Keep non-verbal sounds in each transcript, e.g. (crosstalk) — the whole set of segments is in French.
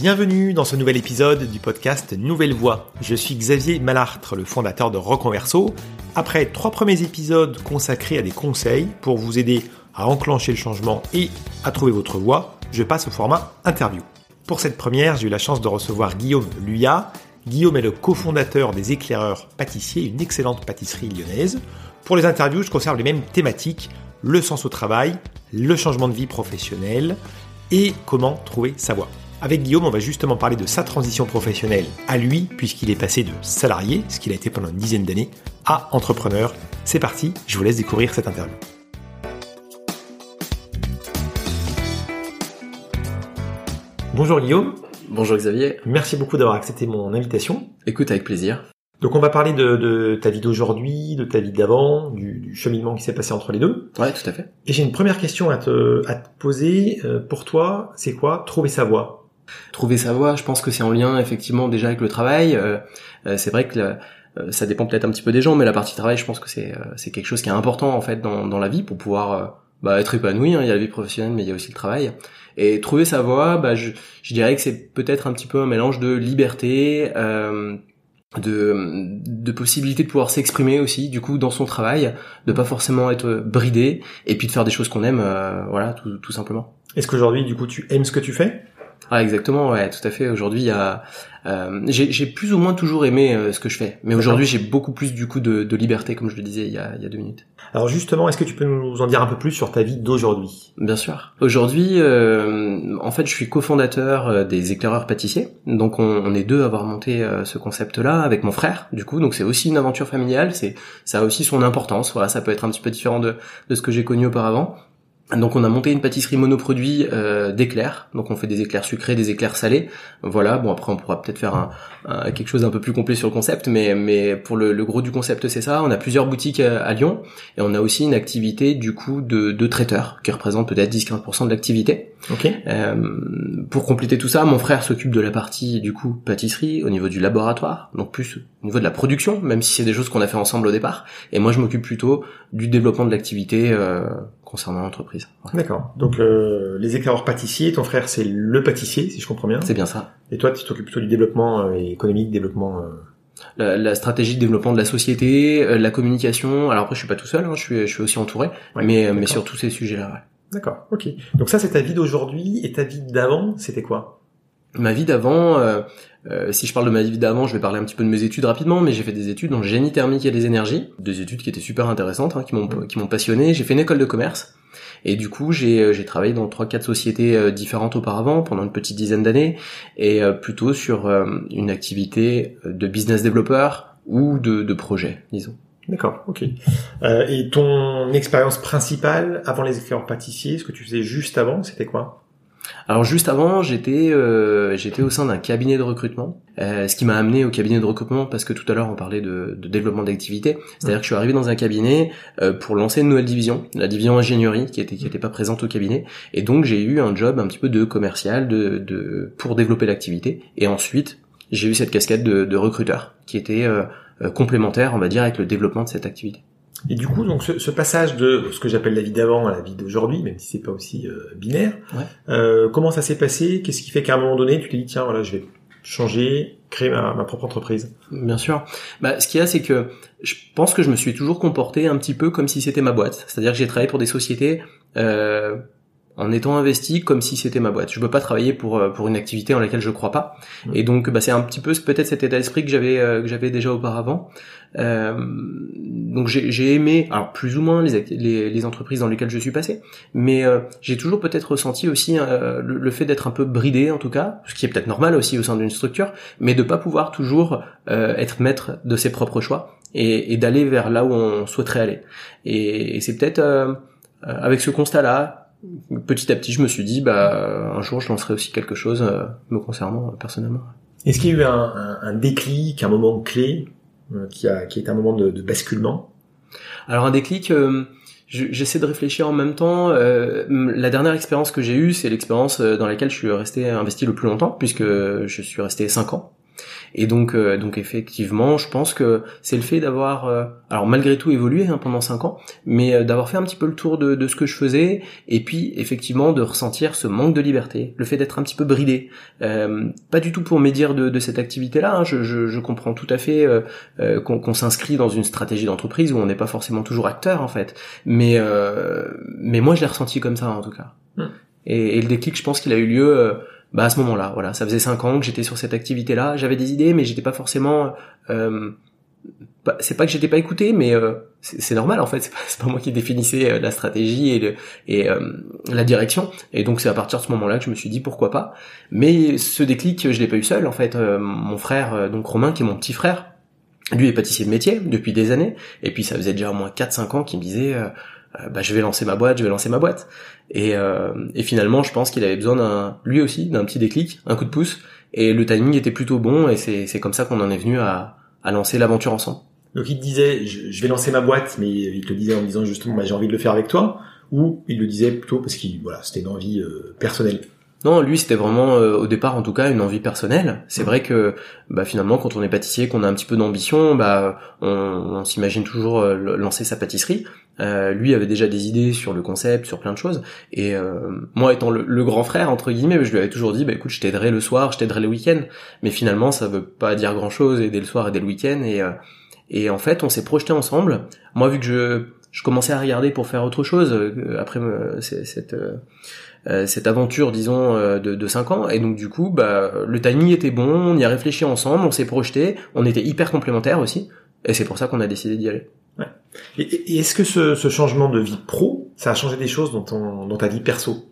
Bienvenue dans ce nouvel épisode du podcast Nouvelle Voix. Je suis Xavier Malartre, le fondateur de Reconverso. Après trois premiers épisodes consacrés à des conseils pour vous aider à enclencher le changement et à trouver votre voie, je passe au format interview. Pour cette première, j'ai eu la chance de recevoir Guillaume Luya. Guillaume est le cofondateur des éclaireurs pâtissiers, une excellente pâtisserie lyonnaise. Pour les interviews, je conserve les mêmes thématiques, le sens au travail, le changement de vie professionnelle et comment trouver sa voie. Avec Guillaume, on va justement parler de sa transition professionnelle à lui, puisqu'il est passé de salarié, ce qu'il a été pendant une dizaine d'années, à entrepreneur. C'est parti, je vous laisse découvrir cette interview. Bonjour Guillaume. Bonjour Xavier. Merci beaucoup d'avoir accepté mon invitation. Écoute avec plaisir. Donc on va parler de, ta vie d'aujourd'hui, de ta vie d'avant, du, cheminement qui s'est passé entre les deux. Ouais, tout à fait. Et j'ai une première question à te, à te poser. Euh, pour toi, c'est quoi? Trouver sa voie Trouver sa voie, je pense que c'est en lien effectivement déjà avec le travail. Euh, euh, c'est vrai que ça dépend peut-être un petit peu des gens, mais la partie travail, je pense que c'est c'est quelque chose qui est important en fait dans, dans la vie pour pouvoir bah, être épanoui. Hein. Il y a la vie professionnelle, mais il y a aussi le travail. Et trouver sa voie, bah, je, je dirais que c'est peut-être un petit peu un mélange de liberté, euh, de, de possibilité de pouvoir s'exprimer aussi du coup dans son travail de pas forcément être bridé et puis de faire des choses qu'on aime euh, voilà tout, tout simplement est-ce qu'aujourd'hui du coup tu aimes ce que tu fais? Ah exactement, ouais, tout à fait. Aujourd'hui, il y a, euh, j'ai plus ou moins toujours aimé euh, ce que je fais, mais aujourd'hui j'ai beaucoup plus du coup de, de, liberté, comme je le disais il y a, il y a deux minutes. Alors justement, est-ce que tu peux nous en dire un peu plus sur ta vie d'aujourd'hui? Bien sûr. Aujourd'hui, euh, en fait, je suis cofondateur euh, des éclaireurs pâtissiers, donc on, on est deux à avoir monté ce concept-là avec mon frère. Du coup, donc c'est aussi une aventure familiale. C'est ça a aussi son importance. Voilà, ça peut être un petit peu différent de, de ce que j'ai connu auparavant. Donc on a monté une pâtisserie monoproduit euh, d'éclairs. Donc on fait des éclairs sucrés, des éclairs salés. Voilà. Bon après on pourra peut-être faire un, quelque chose un peu plus complet sur le concept, mais mais pour le, gros du concept c'est ça. On a plusieurs boutiques euh, à, Lyon et on a aussi une activité du coup de, de traiteur qui représente peut-être 10-15% de l'activité. Ok. Euh, pour compléter tout ça, mon frère s'occupe de la partie du coup pâtisserie au niveau du laboratoire, donc plus au niveau de la production, même si c'est des choses qu'on a fait ensemble au départ. Et moi je m'occupe plutôt du développement de l'activité. Euh, concernant l'entreprise. D'accord. Donc euh, les éclaireurs pâtissiers, ton frère c'est le pâtissier, si je comprends bien. C'est bien ça. Et toi, tu t'occupes plutôt du développement euh, économique, développement. Euh... La, la, stratégie de développement de la société, euh, la communication. Alors après, je suis pas tout seul, hein, je suis, je suis aussi entouré, mais mais sur tous ces sujets-là. Ouais. D'accord. Ok. Donc ça, c'est ta vie d'aujourd'hui et ta vie d'avant, c'était quoi? Ma vie d'avant, euh, euh, si je parle de ma vie d'avant, je vais parler un petit peu de mes études rapidement, mais j'ai fait des études en génie thermique et des énergies, des études qui étaient super intéressantes, hein, qui m'ont qui m'ont passionné. J'ai fait une école de commerce et du coup j'ai euh, j'ai travaillé dans trois quatre sociétés euh, différentes auparavant pendant une petite dizaine d'années et plutôt sur une activité de business développeur ou de, de projet, disons. D'accord, ok. Euh, et ton expérience principale avant les éclaireurs pâtissiers, ce que tu faisais juste avant, c'était quoi? Alors juste avant, j'étais euh, j'étais au sein d'un cabinet de recrutement, euh, ce qui m'a amené au cabinet de recrutement parce que tout à l'heure on parlait de, développement d'activité. C'est-à-dire que je suis arrivé dans un cabinet euh, pour lancer une nouvelle division, la division ingénierie qui était qui était pas présente au cabinet, et donc j'ai eu un job un petit peu de commercial, de, pour développer l'activité, et ensuite j'ai eu cette casquette de, de recruteur qui était complémentaire, on va dire, avec le développement de cette activité. Et du coup, donc ce, passage de ce que j'appelle la vie d'avant à la vie d'aujourd'hui, même si c'est pas aussi euh, binaire, euh, comment ça s'est passé? Qu'est-ce qui fait qu'à un moment donné, tu t'es dit tiens voilà, je vais changer, créer ma, propre entreprise? Bien sûr. Bah, ce qu'il y a, c'est que je pense que je me suis toujours comporté un petit peu comme si c'était ma boîte. C'est-à-dire que j'ai travaillé pour des sociétés euh, en étant investi comme si c'était ma boîte. Je peux pas travailler pour euh, pour une activité en laquelle je crois pas. Mmh. Et donc bah c'est un petit peu peut-être cet état d'esprit que j'avais euh, que j'avais déjà auparavant. Euh, donc j'ai aimé alors plus ou moins les, les, les entreprises dans lesquelles je suis passé, mais euh, j'ai toujours peut-être ressenti aussi le, le, fait d'être un peu bridé en tout cas, ce qui est peut-être normal aussi au sein d'une structure, mais de pas pouvoir toujours être maître de ses propres choix et, et d'aller vers là où on souhaiterait aller. Et, et c'est peut-être avec ce constat-là petit à petit, je me suis dit, bah, un jour, je lancerai aussi quelque chose euh, me concernant euh, personnellement. Est-ce qu'il y a eu un, un, déclic, un moment clé euh, qui a qui est un moment de, de basculement? Alors un déclic, j'essaie de réfléchir en même temps. la dernière expérience que j'ai eue, c'est l'expérience dans laquelle je suis resté investi le plus longtemps, puisque je suis resté cinq ans. Et donc, euh, donc effectivement, je pense que c'est le fait d'avoir, euh, alors malgré tout évolué hein, pendant cinq ans, mais euh, d'avoir fait un petit peu le tour de, de, ce que je faisais, et puis effectivement de ressentir ce manque de liberté, le fait d'être un petit peu bridé. pas du tout pour médire de, de cette activité-là. Hein, je, je, je, comprends tout à fait qu'on s'inscrit dans une stratégie d'entreprise où on n'est pas forcément toujours acteur en fait, mais mais moi je l'ai ressenti comme ça en tout cas. Mmh. Et, et, le déclic, je pense qu'il a eu lieu bah à ce moment-là, voilà, ça faisait cinq ans que j'étais sur cette activité-là, j'avais des idées, mais j'étais pas forcément. Euh, c'est pas que j'étais pas écouté, mais euh, c'est normal en fait. (laughs) C'est pas, moi qui définissais euh, la stratégie et, et euh, la direction. Et donc c'est à partir de ce moment-là que je me suis dit pourquoi pas. Mais ce déclic, je l'ai pas eu seul en fait. mon frère, donc Romain, qui est mon petit frère, lui est pâtissier de métier depuis des années. Et puis ça faisait déjà au moins 4-5 ans qu'il me disait bah, je vais lancer ma boîte, je vais lancer ma boîte. Et, euh, et finalement, je pense qu'il avait besoin d'un, lui aussi, d'un petit déclic, un coup de pouce. Et le timing était plutôt bon, et c'est, comme ça qu'on en est venu à, à lancer l'aventure ensemble. Donc il te disait, je, vais lancer ma boîte, mais il te le disait en disant justement, bah, j'ai envie de le faire avec toi, ou il le disait plutôt parce qu'il, voilà, c'était une envie euh, personnelle. Non, lui c'était vraiment euh, au départ en tout cas une envie personnelle. C'est vrai que bah, finalement quand on est pâtissier, qu'on a un petit peu d'ambition, bah on, on s'imagine toujours lancer sa pâtisserie. Euh, lui avait déjà des idées sur le concept, sur plein de choses. Et euh, moi, étant le, grand frère entre guillemets, je lui avais toujours dit, bah écoute, je t'aiderai le soir, je t'aiderai le week-end. Mais finalement, ça veut pas dire grand-chose aider le soir, aider le week-end. Et euh, et en fait, on s'est projeté ensemble. Moi, vu que je je commençais à regarder pour faire autre chose après cette cette aventure, disons, de, de 5 ans. Et donc du coup, bah, le timing était bon, on y a réfléchi ensemble, on s'est projeté, on était hyper complémentaires aussi. Et c'est pour ça qu'on a décidé d'y aller. Et, est-ce que ce, changement de vie pro, ça a changé des choses dans, ton, dans ta vie perso?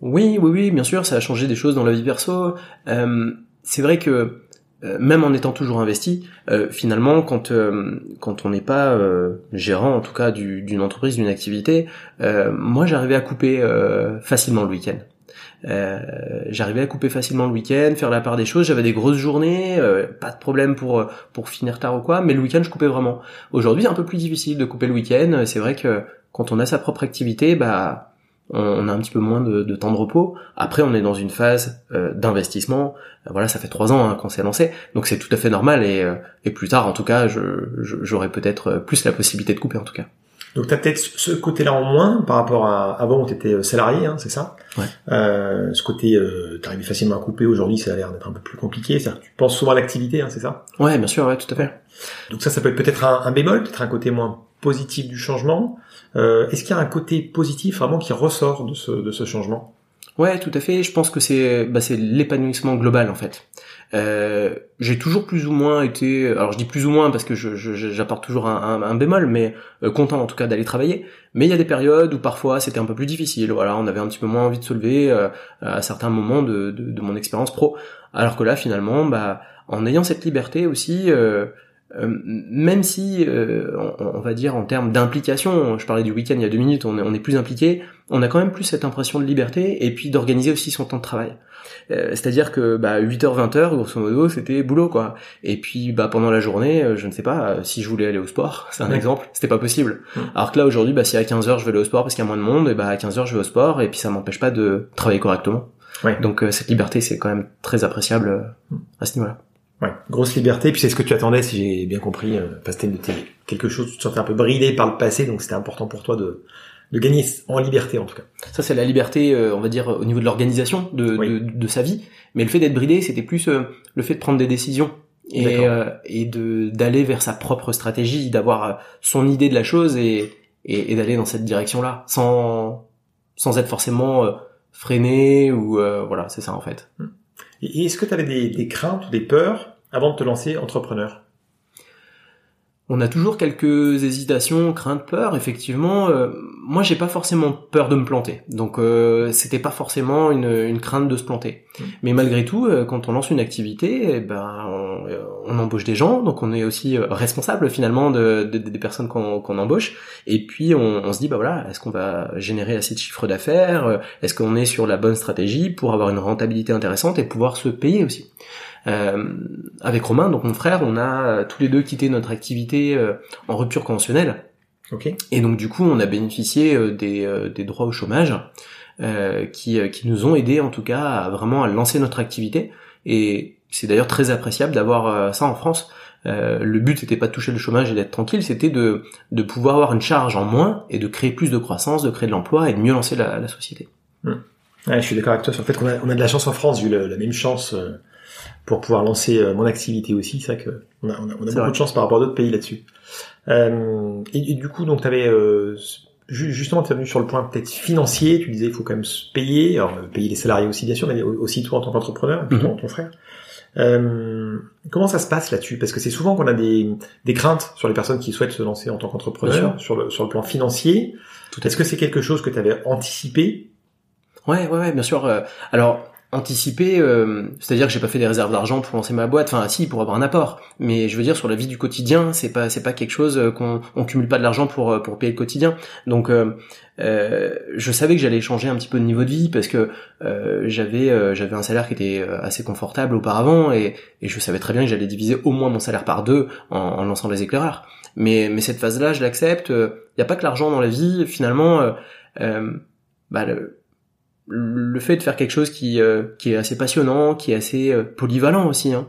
Oui, oui, oui, bien sûr, ça a changé des choses dans la vie perso. Euh, c'est vrai que euh, même en étant toujours investi, euh, finalement, quand quand on n'est pas gérant, en tout cas, d'une entreprise, d'une activité, moi, j'arrivais à couper facilement le week-end. Euh, j'arrivais à couper facilement le week-end, faire la part des choses. J'avais des grosses journées, euh, pas de problème pour pour finir tard ou quoi. Mais le week-end, je coupais vraiment. Aujourd'hui, c'est un peu plus difficile de couper le week-end. C'est vrai que quand on a sa propre activité, bah on, a un petit peu moins de, temps de repos. Après, on est dans une phase euh, d'investissement. voilà, ça fait trois ans hein, qu'on s'est lancé, donc c'est tout à fait normal. Et, et plus tard, en tout cas, j'aurais peut-être plus la possibilité de couper, en tout cas. Donc tu as peut-être ce côté-là en moins par rapport à avant où tu étais euh, salarié, hein, c'est ça? Ouais. euh, Ce côté, euh, tu arrives facilement à couper, aujourd'hui ça a l'air d'être un peu plus compliqué, c'est-à-dire que tu penses souvent à l'activité, hein, c'est ça? Ouais, bien sûr, ouais, tout à fait. Donc ça, ça peut être peut-être un, un, bémol, peut-être un côté moins positif du changement. Euh, Est-ce qu'il y a un côté positif vraiment qui ressort de ce, changement? Ouais, tout à fait. Je pense que c'est bah, l'épanouissement global en fait. Euh, j'ai toujours plus ou moins été, alors je dis plus ou moins parce que j'apporte toujours un, un, bémol, mais euh, content en tout cas d'aller travailler. Mais il y a des périodes où parfois c'était un peu plus difficile. Voilà, on avait un petit peu moins envie de se lever euh, à certains moments de, mon expérience pro. Alors que là, finalement, bah, en ayant cette liberté aussi, euh, euh, même si, on, on, va dire en termes d'implication, je parlais du week-end il y a deux minutes, on est, on est plus impliqué, on a quand même plus cette impression de liberté et puis d'organiser aussi son temps de travail. Euh, c'est-à-dire que bah, 8h 20h grosso modo c'était boulot quoi. Et puis bah pendant la journée, euh, je ne sais pas euh, si je voulais aller au sport, (laughs) c'est un exemple, c'était pas possible. Alors que là aujourd'hui bah si à 15h je vais aller au sport parce qu'il y a moins de monde, et bah à 15h je vais au sport et puis ça m'empêche pas de travailler correctement. Donc cette liberté c'est quand même très appréciable à ce niveau-là. Ouais, grosse liberté. Puis c'est ce que tu attendais, si j'ai bien compris, parce que c'était quelque chose, tu te sentais un peu bridé par le passé, donc c'était important pour toi de de gagner en liberté en tout cas. Ça c'est la liberté, euh, on va dire au niveau de l'organisation de, de, de, sa vie, mais le fait d'être bridé, c'était plus euh, le fait de prendre des décisions et, euh, et de d'aller vers sa propre stratégie, d'avoir son idée de la chose et, et, et d'aller dans cette direction-là, sans sans être forcément freiné ou voilà, c'est ça en fait. Et est-ce que tu avais des, des craintes ou des peurs avant de te lancer entrepreneur? On a toujours quelques hésitations, craintes, peurs. Effectivement, euh, moi j'ai pas forcément peur de me planter, donc euh, c'était pas forcément une, crainte de se planter. Mmh. Mais malgré tout, euh, quand on lance une activité, eh ben on, embauche des gens, donc on est aussi responsable finalement de, des personnes qu'on embauche. Et puis on, se dit bah voilà, est-ce qu'on va générer assez de chiffres d'affaires Est-ce qu'on est sur la bonne stratégie pour avoir une rentabilité intéressante et pouvoir se payer aussi? euh, avec Romain, donc mon frère, on a euh, tous les deux quitté notre activité euh, en rupture conventionnelle. Okay. Et donc du coup, on a bénéficié des, des droits au chômage qui, qui nous ont aidés en tout cas à vraiment à lancer notre activité. Et c'est d'ailleurs très appréciable d'avoir ça en France. le but n'était pas de toucher le chômage et d'être tranquille, c'était de, de pouvoir avoir une charge en moins et de créer plus de croissance, de créer de l'emploi et de mieux lancer la, société. Mmh. Ouais, je suis d'accord avec toi sur le fait qu'on a, on a de la chance en France, vu la même chance pour pouvoir lancer mon activité aussi. C'est vrai qu'on a, on a, on a beaucoup de chance par rapport à d'autres pays là-dessus. Euh, et, du coup, donc, tu avais euh, justement, tu es venu sur le point peut-être financier. Tu disais, il faut quand même se payer, alors euh, payer les salariés aussi bien sûr, mais aussi toi en tant qu'entrepreneur, puis mhm. ton, frère. Euh, comment ça se passe là-dessus? Parce que c'est souvent qu'on a des, des craintes sur les personnes qui souhaitent se lancer en tant qu'entrepreneur, sur le, sur le plan financier. Est-ce que c'est quelque chose que tu avais anticipé? Ouais, ouais, ouais, bien sûr. Alors, anticiper, euh, c'est-à-dire que j'ai pas fait des réserves d'argent pour lancer ma boîte, enfin si pour avoir un apport, mais je veux dire sur la vie du quotidien, c'est pas c'est pas quelque chose euh, qu'on on cumule pas de l'argent pour euh, pour payer le quotidien. Donc je savais que j'allais changer un petit peu de niveau de vie parce que j'avais j'avais un salaire qui était assez confortable auparavant et, et je savais très bien que j'allais diviser au moins mon salaire par deux en, en lançant les éclaireurs. Mais mais cette phase-là, je l'accepte. Il y a pas que l'argent dans la vie. Finalement, bah, le, le fait de faire quelque chose qui, euh, qui est assez passionnant, qui est assez euh, polyvalent aussi, hein,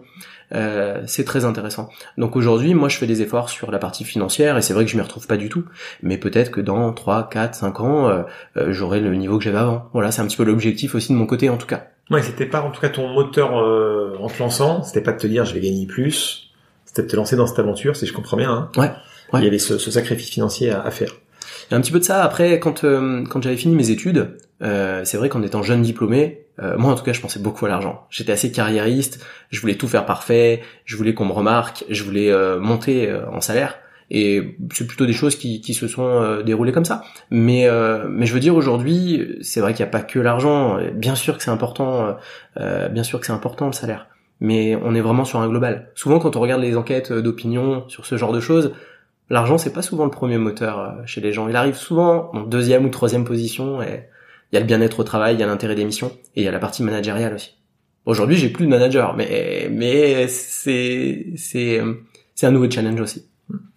euh, c'est très intéressant. Donc aujourd'hui, moi je fais des efforts sur la partie financière et c'est vrai que je m'y retrouve pas du tout, mais peut-être que dans 3, 4, 5 ans, j'aurai le niveau que j'avais avant. Voilà, c'est un petit peu l'objectif aussi de mon côté en tout cas. Ouais, c'était pas en tout cas ton moteur en te lançant, c'était pas de te dire je vais gagner plus, c'était de te lancer dans cette aventure, si je comprends bien. Hein. Ouais, Il y avait ce, ce sacrifice financier à, à faire. Il y a un petit peu de ça. Après, quand quand j'avais fini mes études, euh, c'est vrai qu'en étant jeune diplômé, euh, moi en tout cas je pensais beaucoup à l'argent. J'étais assez carriériste, je voulais tout faire parfait, je voulais qu'on me remarque, je voulais euh, monter en salaire. Et c'est plutôt des choses qui, qui se sont déroulées comme ça. Mais, mais je veux dire aujourd'hui, c'est vrai qu'il n'y a pas que l'argent. Bien sûr que c'est important, bien sûr que c'est important le salaire. Mais on est vraiment sur un global. Souvent quand on regarde les enquêtes d'opinion sur ce genre de choses, l'argent c'est pas souvent le premier moteur chez les gens. Il arrive souvent en deuxième ou troisième position et il y a le bien-être au travail, il y a l'intérêt des missions, et il y a la partie managériale aussi. Aujourd'hui, j'ai plus de manager, mais mais c'est c'est c'est un nouveau challenge aussi.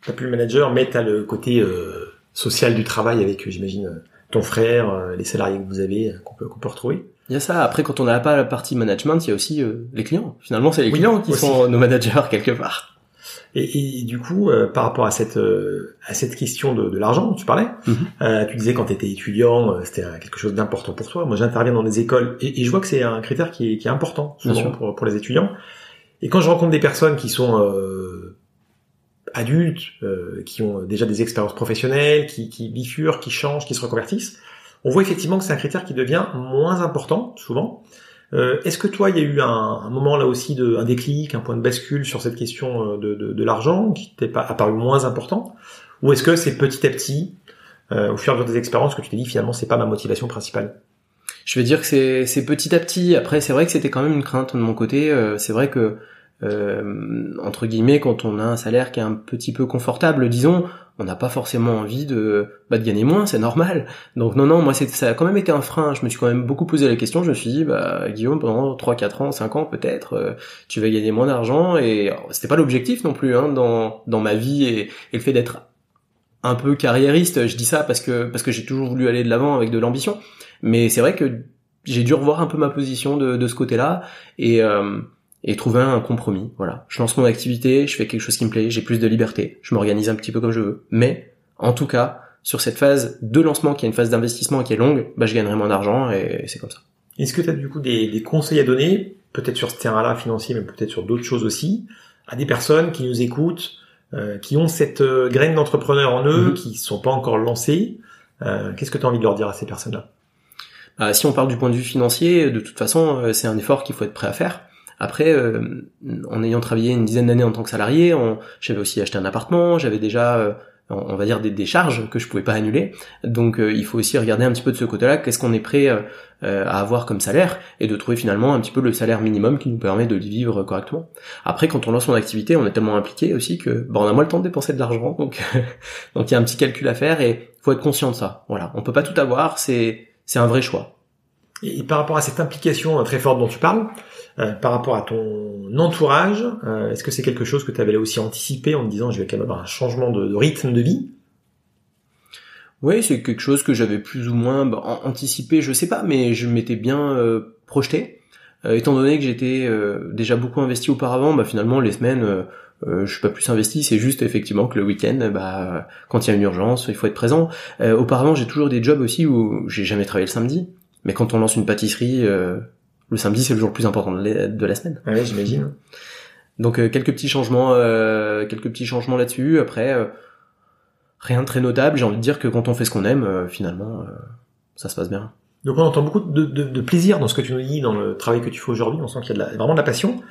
T'as plus le manager, mais t'as le côté euh, social du travail avec, euh, j'imagine, euh, ton frère, les salariés que vous avez, qu'on peut, qu'on peut retrouver. Il y a ça. Après, quand on n'a pas la partie management, il y a aussi les clients. Finalement, c'est les clients qui sont nos managers (laughs) quelque part. Et, et, du coup, euh, par rapport à cette euh, à cette question de, de l'argent dont tu parlais, mhm. euh, tu disais quand tu étais étudiant, euh, c'était quelque chose d'important pour toi. Moi, j'interviens dans des écoles et, et je vois que c'est un critère qui est, qui est important souvent pour, pour les étudiants. Et quand je rencontre des personnes qui sont adultes, qui ont déjà des expériences professionnelles, qui, qui bifurquent, qui changent, qui se reconvertissent, on voit effectivement que c'est un critère qui devient moins important souvent. Euh, est-ce que toi, il y a eu un, moment là aussi de un déclic, un point de bascule sur cette question euh, de, de, de l'argent qui t'est pas apparu moins important, ou est-ce que c'est petit à petit, euh, au fur et à mesure des expériences, que tu t'es dit finalement c'est pas ma motivation principale? Je vais dire que c'est petit à petit. Après, c'est vrai que c'était quand même une crainte de mon côté. c'est vrai que euh, entre guillemets, quand on a un salaire qui est un petit peu confortable, disons, on n'a pas forcément envie de, bah, de gagner moins, c'est normal. Donc non, non, moi ça a quand même été un frein. Je me suis quand même beaucoup posé la question. Je me suis dit, bah Guillaume, pendant 3, 4 ans, 5 ans peut-être, euh, tu vas gagner moins d'argent. Et c'était pas l'objectif non plus hein, dans, dans ma vie et, et le fait d'être un peu carriériste. Je dis ça parce que parce que j'ai toujours voulu aller de l'avant avec de l'ambition. Mais c'est vrai que j'ai dû revoir un peu ma position de, de ce côté-là et euh, et trouver un compromis. Voilà, je lance mon activité, je fais quelque chose qui me plaît, j'ai plus de liberté, je m'organise un petit peu comme je veux. Mais en tout cas, sur cette phase de lancement qui est une phase d'investissement qui est longue, bah, je gagnerai moins d'argent et c'est comme ça. Est-ce que tu as du coup des, des, conseils à donner, peut-être sur ce terrain-là financier, mais peut-être sur d'autres choses aussi, à des personnes qui nous écoutent, euh, qui ont cette euh, graine d'entrepreneur en eux, mm-hmm. qui sont pas encore lancés euh, Qu'est-ce que tu as envie de leur dire à ces personnes-là? Bah, Si on parle du point de vue financier, de toute façon, euh, c'est un effort qu'il faut être prêt à faire. Après, euh, en ayant travaillé une dizaine d'années en tant que salarié, j'avais aussi acheté un appartement, j'avais déjà, euh, on va dire, des, charges que je pouvais pas annuler. Donc, euh, il faut aussi regarder un petit peu de ce côté-là, qu'est-ce qu'on est prêt à avoir comme salaire, et de trouver finalement un petit peu le salaire minimum qui nous permet de vivre correctement. Après, quand on lance son activité, on est tellement impliqué aussi que, bon, on a moins le temps de dépenser de l'argent, donc, (laughs) donc il y a un petit calcul à faire et faut être conscient de ça. Voilà, on peut pas tout avoir, c'est c'est un vrai choix. Et par rapport à cette implication très forte dont tu parles, euh, par rapport à ton entourage, euh, est-ce que c'est quelque chose que tu avais là aussi anticipé en te disant je vais quand même avoir un changement de, rythme de vie? Oui, c'est quelque chose que j'avais plus ou moins bah, anticipé, je sais pas, mais je m'étais bien euh, projeté. étant donné que j'étais déjà beaucoup investi auparavant, bah finalement les semaines euh, je suis pas plus investi, c'est juste effectivement que le week-end, bah, quand il y a une urgence, il faut être présent. Euh, auparavant, j'ai toujours des jobs aussi où j'ai jamais travaillé le samedi, mais quand on lance une pâtisserie, euh, le samedi c'est le jour le plus important de la semaine. Ouais, j'imagine. Donc quelques petits changements, quelques petits changements là-dessus. Après, rien de très notable. J'ai envie de dire que quand on fait ce qu'on aime, finalement, ça se passe bien. Donc on entend beaucoup de, de, de, plaisir dans ce que tu nous dis, dans le travail que tu fais aujourd'hui. On sent qu'il y a de la, vraiment de la passion.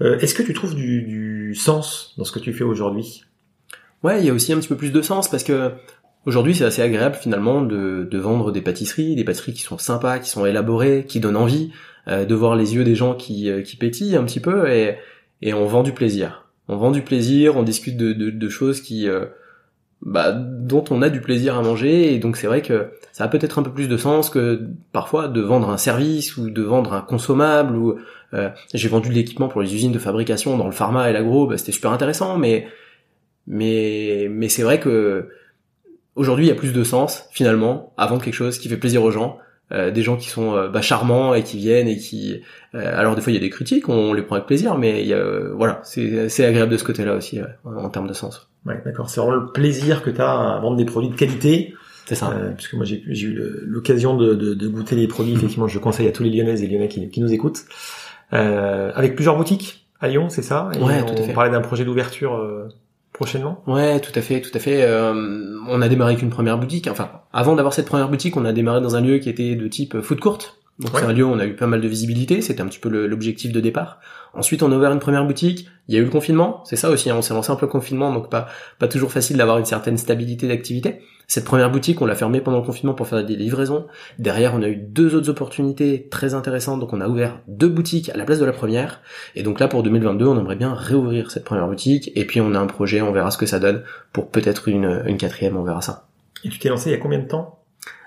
Euh, Est-ce que tu trouves du, du, sens dans ce que tu fais aujourd'hui? Ouais, il y a aussi un petit peu plus de sens parce que aujourd'hui c'est assez agréable finalement de, de, vendre des pâtisseries, des pâtisseries qui sont sympas, qui sont élaborées, qui donnent envie, euh, de voir les yeux des gens qui, euh, qui pétillent un petit peu et, et on vend du plaisir. On vend du plaisir, on discute de, de choses qui euh, bah, dont on a du plaisir à manger et donc c'est vrai que ça a peut-être un peu plus de sens que parfois de vendre un service ou de vendre un consommable ou euh, j'ai vendu de l'équipement pour les usines de fabrication dans le pharma et l'agro bah, c'était super intéressant mais mais mais c'est vrai que aujourd'hui il y a plus de sens finalement à vendre quelque chose qui fait plaisir aux gens euh, des gens qui sont euh, bah, charmants et qui viennent et qui alors des fois il y a des critiques on les prend avec plaisir mais il y a, voilà c'est c'est agréable de ce côté là aussi en termes de sens Ouais, d'accord. C'est vraiment le plaisir que tu as à vendre des produits de qualité. C'est ça. Euh, puisque moi j'ai eu l'occasion de, de, de, goûter les produits. Effectivement, je conseille à tous les Lyonnaises et Lyonnais qui, qui nous écoutent. Euh, avec plusieurs boutiques à Lyon, c'est ça? Et Ouais, tout à fait. On parlait d'un projet d'ouverture euh, prochainement? Ouais, tout à fait, tout à fait. Euh, on a démarré avec une première boutique. Enfin, avant d'avoir cette première boutique, on a démarré dans un lieu qui était de type food court. Donc c'est un lieu où on a eu pas mal de visibilité, c'était un petit peu l'objectif de départ. Ensuite, on a ouvert une première boutique. Il y a eu le confinement, c'est ça aussi. Hein, on s'est lancé un peu le confinement, donc pas pas toujours facile d'avoir une certaine stabilité d'activité. Cette première boutique, on l'a fermée pendant le confinement pour faire des livraisons. Derrière, on a eu deux autres opportunités très intéressantes, donc on a ouvert deux boutiques à la place de la première. Et donc là, pour 2022, on aimerait bien réouvrir cette première boutique. Et puis on a un projet, on verra ce que ça donne pour peut-être une une quatrième, on verra ça. Et tu t'es lancé il y a combien de temps?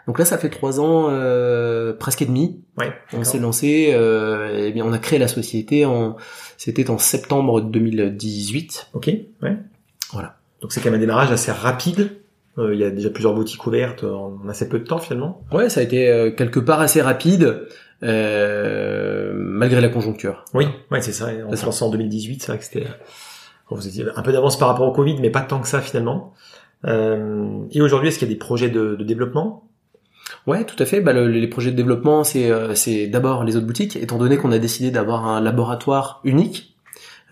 Donc là, ça fait trois ans, euh, presque et demi. Ouais, on s'est lancé, euh, et bien on a créé la société en, c'était en septembre 2018. Ok, ouais. Voilà. Donc c'est quand même un démarrage assez rapide. Euh, il y a déjà plusieurs boutiques ouvertes en assez peu de temps finalement. Ouais, ça a été euh, quelque part assez rapide. Euh, malgré la conjoncture. Oui, ouais, c'est ça. On s'est lancé en 2018, c'est vrai que c'était, vous étiez un peu d'avance par rapport au Covid, mais pas tant que ça finalement. Euh, et aujourd'hui, est-ce qu'il y a des projets de, de développement? Ouais, tout à fait. Bah, les projets de développement, c'est euh, c'est d'abord les autres boutiques, étant donné qu'on a décidé d'avoir un laboratoire unique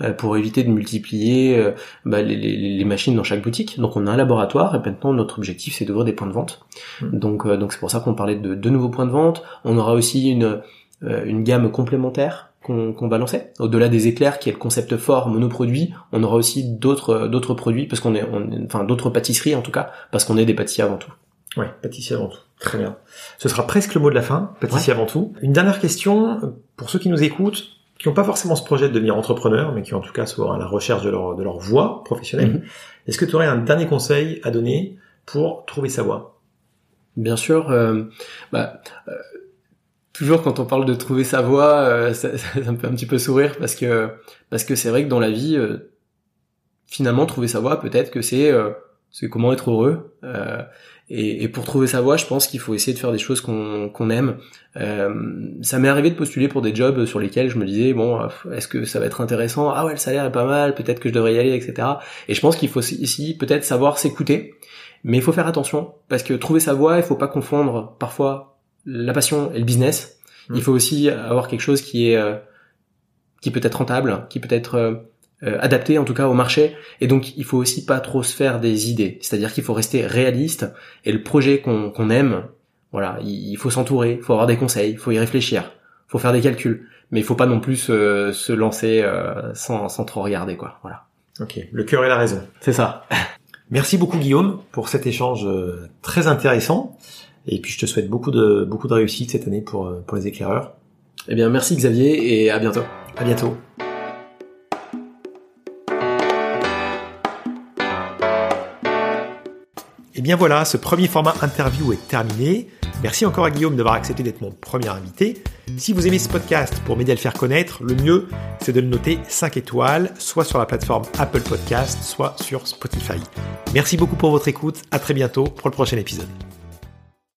euh, pour éviter de multiplier euh, bah, les, les, machines dans chaque boutique. Donc on a un laboratoire et maintenant notre objectif c'est d'ouvrir des points de vente. Mmh. Donc donc c'est pour ça qu'on parlait de deux nouveaux points de vente. On aura aussi une une gamme complémentaire qu'on va lancer. Au-delà des éclairs qui est le concept fort monoproduit, on aura aussi d'autres d'autres produits parce qu'on est enfin d'autres pâtisseries en tout cas parce qu'on est des pâtissiers avant tout. Ouais, pâtissier avant tout. Très bien. Ce sera presque le mot de la fin, pâtissier avant tout. Une dernière question, pour ceux qui nous écoutent, qui n'ont pas forcément ce projet de devenir entrepreneur, mais qui en tout cas sont à la recherche de leur, de leur voie professionnelle, mhm. est-ce que tu aurais un dernier conseil à donner pour trouver sa voie? Bien sûr. Euh, bah, euh, toujours quand on parle de trouver sa voie, euh, (laughs) ça, ça, me fait un petit peu sourire parce que parce que c'est vrai que dans la vie, euh, finalement, trouver sa voie, peut-être que c'est c'est comment être heureux. Et, et, pour trouver sa voie, je pense qu'il faut essayer de faire des choses qu'on aime. Euh, ça m'est arrivé de postuler pour des jobs sur lesquels je me disais bon, est-ce que ça va être intéressant? Ah ouais, le salaire est pas mal, peut-être que je devrais y aller, etc. Et je pense qu'il faut ici peut-être savoir s'écouter, mais il faut faire attention parce que trouver sa voie, il faut pas confondre parfois la passion et le business. Mmh. Il faut aussi avoir quelque chose qui est euh, qui peut être rentable, qui peut être euh, euh, adapté en tout cas au marché. Et donc il faut aussi pas trop se faire des idées. C'est-à-dire qu'il faut rester réaliste. Et le projet qu'on aime voilà il, faut s'entourer il faut avoir des conseils il faut y réfléchir il faut faire des calculs. Mais il faut pas non plus se, se lancer euh, sans, sans trop regarder quoi. Voilà. Ok. Le cœur et la raison. C'est ça. (laughs) Merci beaucoup Guillaume pour cet échange euh, très intéressant. Et puis je te souhaite beaucoup de beaucoup de réussite cette année pour pour les éclaireurs. Eh bien merci Xavier et à bientôt. À bientôt bien voilà, ce premier format interview est terminé. Merci encore à Guillaume d'avoir accepté d'être mon premier invité. Si vous aimez ce podcast pour m'aider à le faire connaître, le mieux, c'est de le noter 5 étoiles, soit sur la plateforme Apple Podcast, soit sur Spotify. Merci beaucoup pour votre écoute. À très bientôt pour le prochain épisode.